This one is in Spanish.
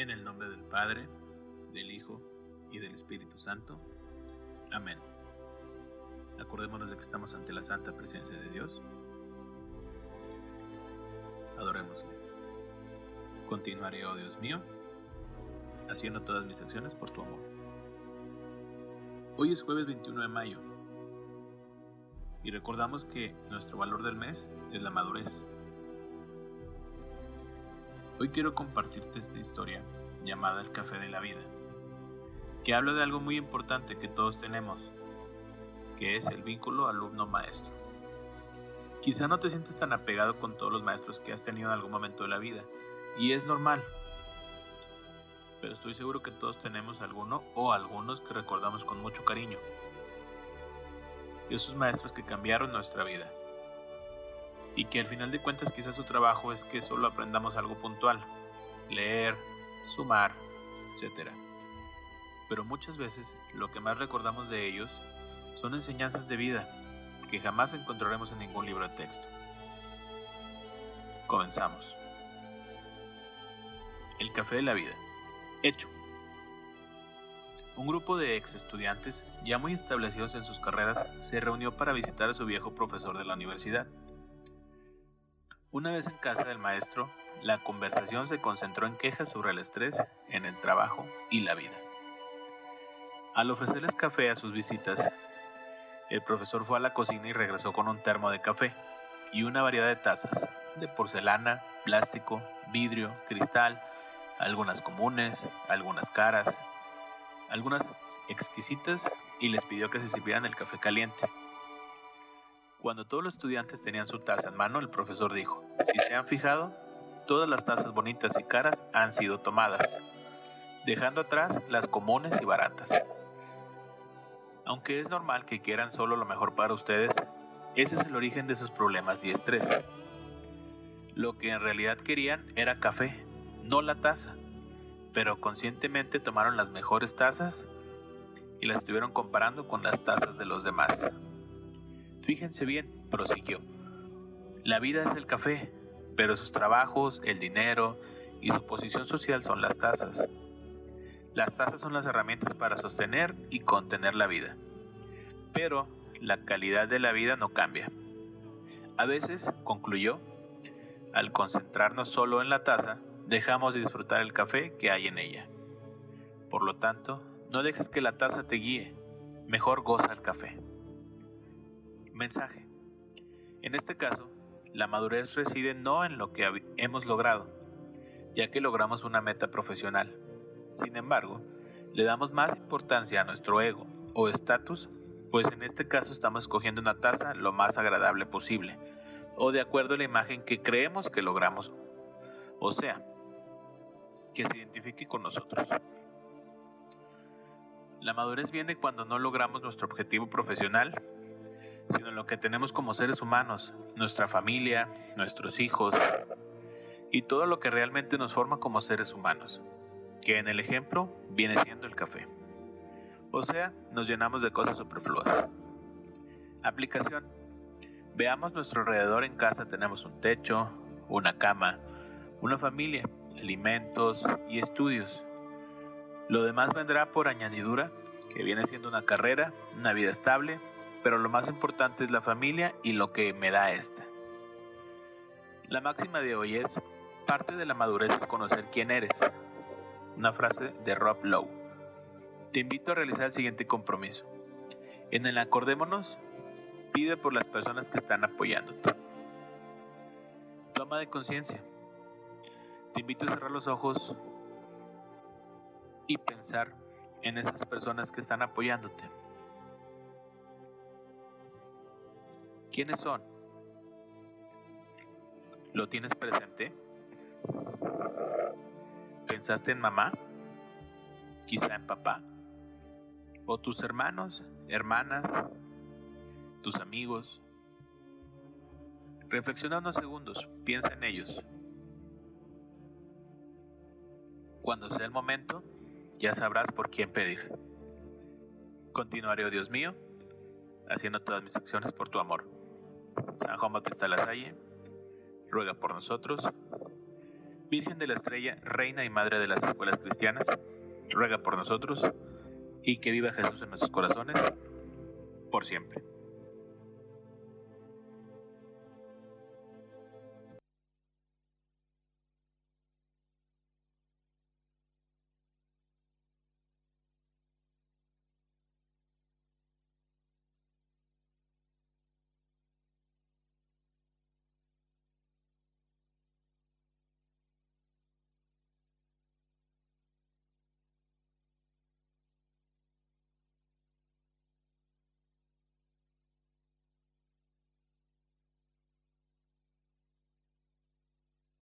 En el nombre del Padre, del Hijo y del Espíritu Santo. Amén. Acordémonos de que estamos ante la santa presencia de Dios. Adorémosle. Continuaré, oh Dios mío, haciendo todas mis acciones por tu amor. Hoy es jueves 21 de mayo y recordamos que nuestro valor del mes es la madurez. Hoy quiero compartirte esta historia llamada El Café de la Vida, que habla de algo muy importante que todos tenemos, que es el vínculo alumno-maestro. Quizá no te sientes tan apegado con todos los maestros que has tenido en algún momento de la vida, y es normal, pero estoy seguro que todos tenemos alguno o algunos que recordamos con mucho cariño. Y esos maestros que cambiaron nuestra vida y que al final de cuentas quizás su trabajo es que solo aprendamos algo puntual, leer, sumar, etc. Pero muchas veces lo que más recordamos de ellos son enseñanzas de vida que jamás encontraremos en ningún libro de texto. Comenzamos. El café de la vida. Hecho. Un grupo de ex estudiantes, ya muy establecidos en sus carreras, se reunió para visitar a su viejo profesor de la universidad. Una vez en casa del maestro, la conversación se concentró en quejas sobre el estrés en el trabajo y la vida. Al ofrecerles café a sus visitas, el profesor fue a la cocina y regresó con un termo de café y una variedad de tazas, de porcelana, plástico, vidrio, cristal, algunas comunes, algunas caras, algunas exquisitas y les pidió que se sirvieran el café caliente. Cuando todos los estudiantes tenían su taza en mano, el profesor dijo, si se han fijado, todas las tazas bonitas y caras han sido tomadas, dejando atrás las comunes y baratas. Aunque es normal que quieran solo lo mejor para ustedes, ese es el origen de sus problemas y estrés. Lo que en realidad querían era café, no la taza, pero conscientemente tomaron las mejores tazas y las estuvieron comparando con las tazas de los demás. Fíjense bien, prosiguió. La vida es el café, pero sus trabajos, el dinero y su posición social son las tazas. Las tazas son las herramientas para sostener y contener la vida. Pero la calidad de la vida no cambia. A veces, concluyó, al concentrarnos solo en la taza, dejamos de disfrutar el café que hay en ella. Por lo tanto, no dejes que la taza te guíe, mejor goza el café. Mensaje. En este caso, la madurez reside no en lo que hemos logrado, ya que logramos una meta profesional. Sin embargo, le damos más importancia a nuestro ego o estatus, pues en este caso estamos escogiendo una taza lo más agradable posible, o de acuerdo a la imagen que creemos que logramos, o sea, que se identifique con nosotros. La madurez viene cuando no logramos nuestro objetivo profesional sino en lo que tenemos como seres humanos, nuestra familia, nuestros hijos y todo lo que realmente nos forma como seres humanos, que en el ejemplo viene siendo el café. O sea, nos llenamos de cosas superfluas. Aplicación. Veamos nuestro alrededor en casa tenemos un techo, una cama, una familia, alimentos y estudios. Lo demás vendrá por añadidura, que viene siendo una carrera, una vida estable pero lo más importante es la familia y lo que me da esta. La máxima de hoy es, parte de la madurez es conocer quién eres. Una frase de Rob Lowe. Te invito a realizar el siguiente compromiso. En el acordémonos, pide por las personas que están apoyándote. Toma de conciencia. Te invito a cerrar los ojos y pensar en esas personas que están apoyándote. ¿Quiénes son? ¿Lo tienes presente? ¿Pensaste en mamá? ¿Quizá en papá? ¿O tus hermanos, hermanas, tus amigos? Reflexiona unos segundos, piensa en ellos. Cuando sea el momento, ya sabrás por quién pedir. Continuaré, oh Dios mío, haciendo todas mis acciones por tu amor. San Juan Bautista Lasalle, ruega por nosotros. Virgen de la Estrella, Reina y Madre de las Escuelas Cristianas, ruega por nosotros y que viva Jesús en nuestros corazones por siempre.